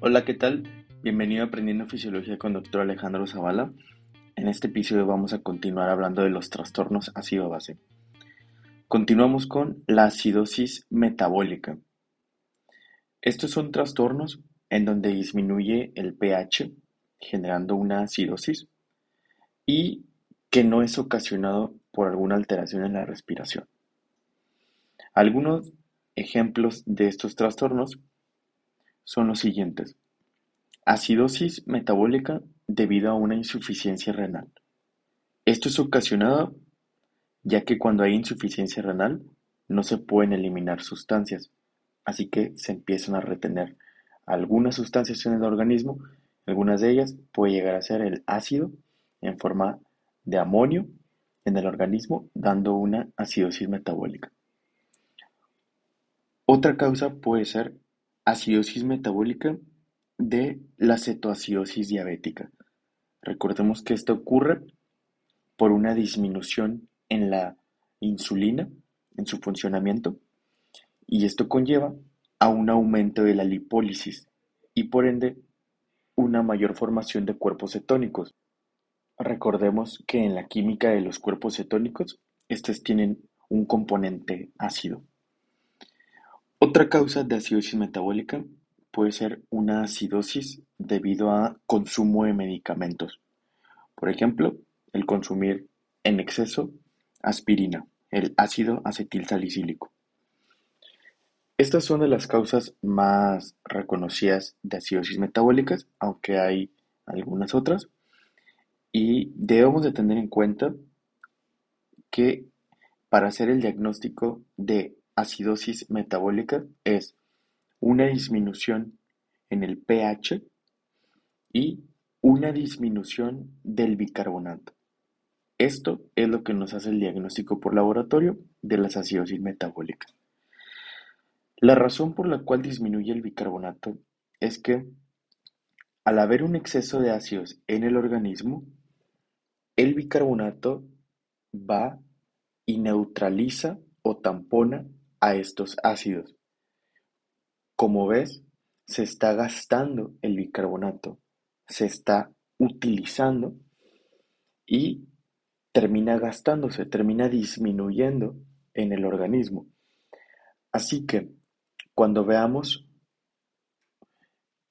Hola, ¿qué tal? Bienvenido a Aprendiendo Fisiología con Dr. Alejandro Zavala. En este episodio vamos a continuar hablando de los trastornos ácido-base. Continuamos con la acidosis metabólica. Estos son trastornos en donde disminuye el pH generando una acidosis y que no es ocasionado por alguna alteración en la respiración. Algunos ejemplos de estos trastornos son los siguientes. Acidosis metabólica debido a una insuficiencia renal. Esto es ocasionado ya que cuando hay insuficiencia renal no se pueden eliminar sustancias, así que se empiezan a retener algunas sustancias en el organismo, algunas de ellas puede llegar a ser el ácido en forma de amonio en el organismo, dando una acidosis metabólica. Otra causa puede ser acidosis metabólica de la cetoacidosis diabética. Recordemos que esto ocurre por una disminución en la insulina, en su funcionamiento, y esto conlleva a un aumento de la lipólisis y por ende una mayor formación de cuerpos cetónicos. Recordemos que en la química de los cuerpos cetónicos, estos tienen un componente ácido. Otra causa de acidosis metabólica puede ser una acidosis debido a consumo de medicamentos. Por ejemplo, el consumir en exceso aspirina, el ácido acetilsalicílico. Estas son de las causas más reconocidas de acidosis metabólicas, aunque hay algunas otras. Y debemos de tener en cuenta que para hacer el diagnóstico de acidosis metabólica es una disminución en el pH y una disminución del bicarbonato. Esto es lo que nos hace el diagnóstico por laboratorio de las acidosis metabólicas. La razón por la cual disminuye el bicarbonato es que al haber un exceso de ácidos en el organismo, el bicarbonato va y neutraliza o tampona a estos ácidos. Como ves, se está gastando el bicarbonato, se está utilizando y termina gastándose, termina disminuyendo en el organismo. Así que cuando veamos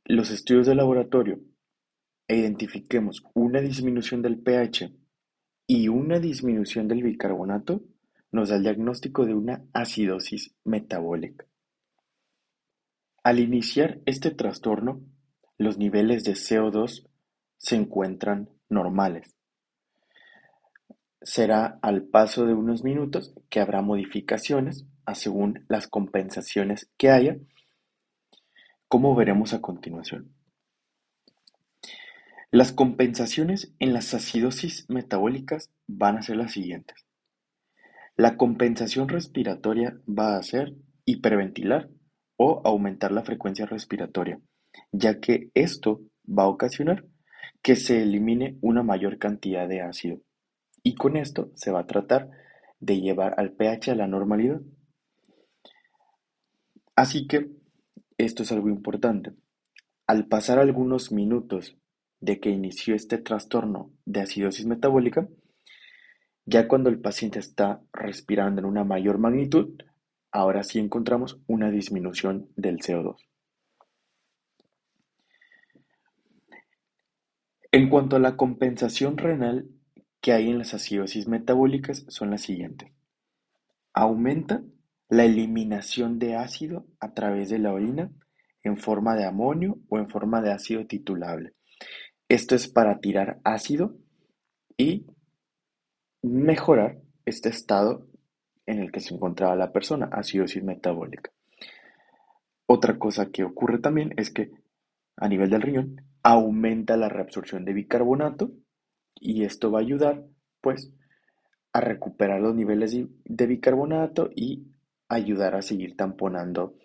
los estudios de laboratorio e identifiquemos una disminución del pH y una disminución del bicarbonato, nos da el diagnóstico de una acidosis metabólica. Al iniciar este trastorno, los niveles de CO2 se encuentran normales. Será al paso de unos minutos que habrá modificaciones según las compensaciones que haya, como veremos a continuación. Las compensaciones en las acidosis metabólicas van a ser las siguientes. La compensación respiratoria va a ser hiperventilar o aumentar la frecuencia respiratoria, ya que esto va a ocasionar que se elimine una mayor cantidad de ácido y con esto se va a tratar de llevar al pH a la normalidad. Así que esto es algo importante. Al pasar algunos minutos de que inició este trastorno de acidosis metabólica, ya cuando el paciente está respirando en una mayor magnitud, ahora sí encontramos una disminución del CO2. En cuanto a la compensación renal que hay en las acidosis metabólicas son las siguientes. Aumenta la eliminación de ácido a través de la orina en forma de amonio o en forma de ácido titulable. Esto es para tirar ácido y mejorar este estado en el que se encontraba la persona, acidosis metabólica. Otra cosa que ocurre también es que a nivel del riñón aumenta la reabsorción de bicarbonato y esto va a ayudar pues a recuperar los niveles de bicarbonato y ayudar a seguir tamponando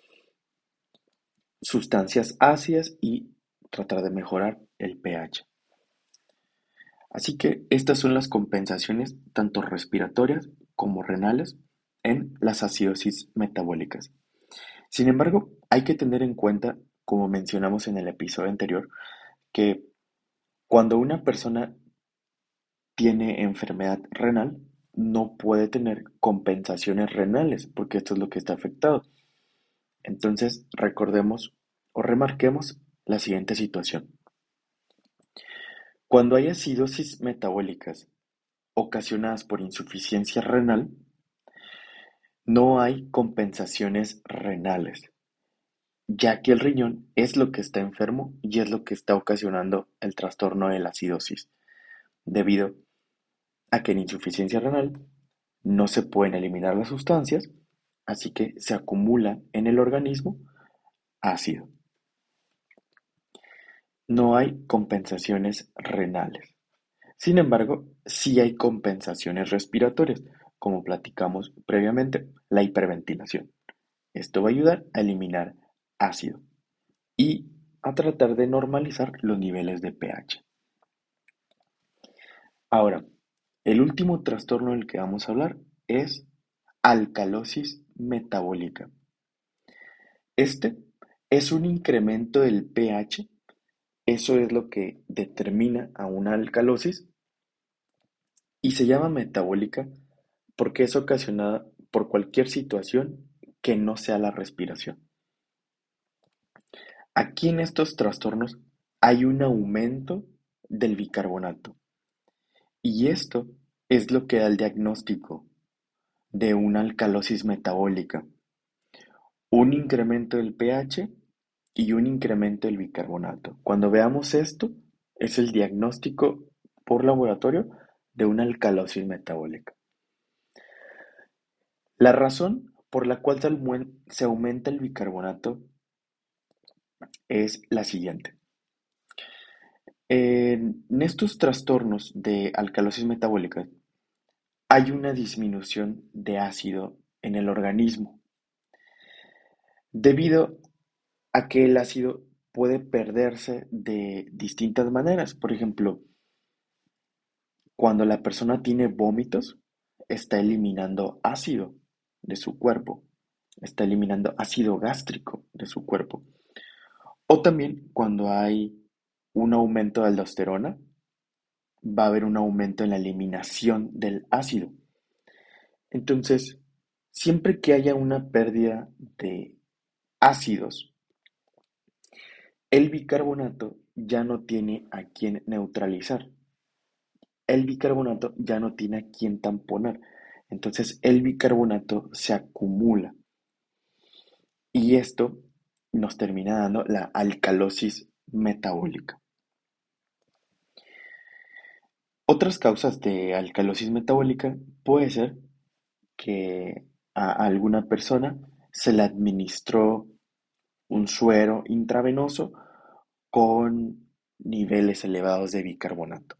sustancias ácidas y tratar de mejorar el pH. Así que estas son las compensaciones tanto respiratorias como renales en las acidosis metabólicas. Sin embargo, hay que tener en cuenta como mencionamos en el episodio anterior, que cuando una persona tiene enfermedad renal, no puede tener compensaciones renales, porque esto es lo que está afectado. Entonces, recordemos o remarquemos la siguiente situación. Cuando hay acidosis metabólicas ocasionadas por insuficiencia renal, no hay compensaciones renales, ya que el riñón es lo que está enfermo y es lo que está ocasionando el trastorno de la acidosis, debido a que en insuficiencia renal no se pueden eliminar las sustancias, así que se acumula en el organismo ácido. No hay compensaciones renales. Sin embargo, sí hay compensaciones respiratorias, como platicamos previamente, la hiperventilación. Esto va a ayudar a eliminar ácido y a tratar de normalizar los niveles de pH. Ahora, el último trastorno del que vamos a hablar es alcalosis metabólica. Este es un incremento del pH, eso es lo que determina a una alcalosis y se llama metabólica porque es ocasionada por cualquier situación que no sea la respiración. Aquí en estos trastornos hay un aumento del bicarbonato y esto es lo que da el diagnóstico de una alcalosis metabólica, un incremento del pH y un incremento del bicarbonato. Cuando veamos esto, es el diagnóstico por laboratorio de una alcalosis metabólica. La razón por la cual se aumenta el bicarbonato es la siguiente. En estos trastornos de alcalosis metabólica hay una disminución de ácido en el organismo debido a que el ácido puede perderse de distintas maneras. Por ejemplo, cuando la persona tiene vómitos, está eliminando ácido de su cuerpo, está eliminando ácido gástrico de su cuerpo. O también cuando hay un aumento de aldosterona, va a haber un aumento en la eliminación del ácido. Entonces, siempre que haya una pérdida de ácidos, el bicarbonato ya no tiene a quien neutralizar. El bicarbonato ya no tiene a quien tamponar. Entonces el bicarbonato se acumula y esto nos termina dando la alcalosis metabólica. Otras causas de alcalosis metabólica puede ser que a alguna persona se le administró un suero intravenoso con niveles elevados de bicarbonato.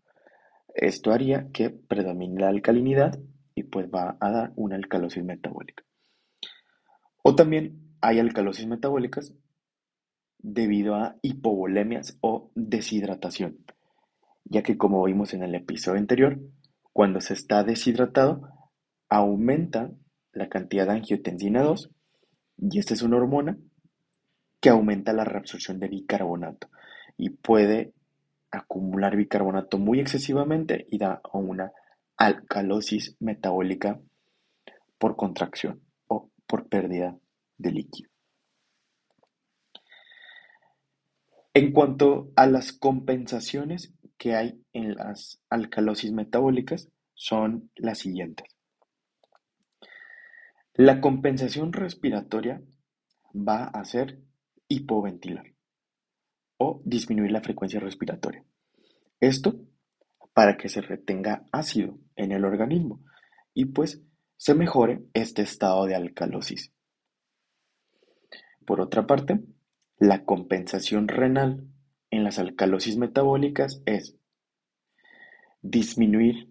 Esto haría que predomine la alcalinidad y pues va a dar una alcalosis metabólica. O también hay alcalosis metabólicas debido a hipovolemias o deshidratación, ya que como vimos en el episodio anterior, cuando se está deshidratado, aumenta la cantidad de angiotensina 2 y esta es una hormona que aumenta la reabsorción de bicarbonato y puede acumular bicarbonato muy excesivamente y da una alcalosis metabólica por contracción o por pérdida de líquido. En cuanto a las compensaciones que hay en las alcalosis metabólicas, son las siguientes. La compensación respiratoria va a ser hipoventilar o disminuir la frecuencia respiratoria. Esto para que se retenga ácido en el organismo y pues se mejore este estado de alcalosis. Por otra parte, la compensación renal en las alcalosis metabólicas es disminuir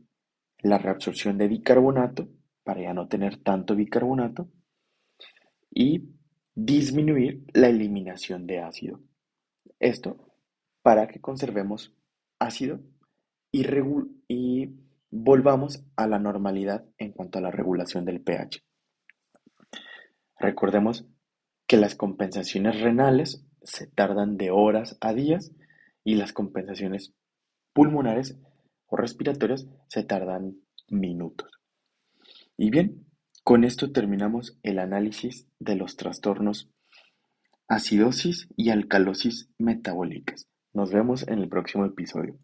la reabsorción de bicarbonato para ya no tener tanto bicarbonato y disminuir la eliminación de ácido. Esto para que conservemos ácido y, volvamos a la normalidad en cuanto a la regulación del pH. Recordemos que las compensaciones renales se tardan de horas a días y las compensaciones pulmonares o respiratorias se tardan minutos. Y bien, con esto terminamos el análisis de los trastornos acidosis y alcalosis metabólicas. Nos vemos en el próximo episodio.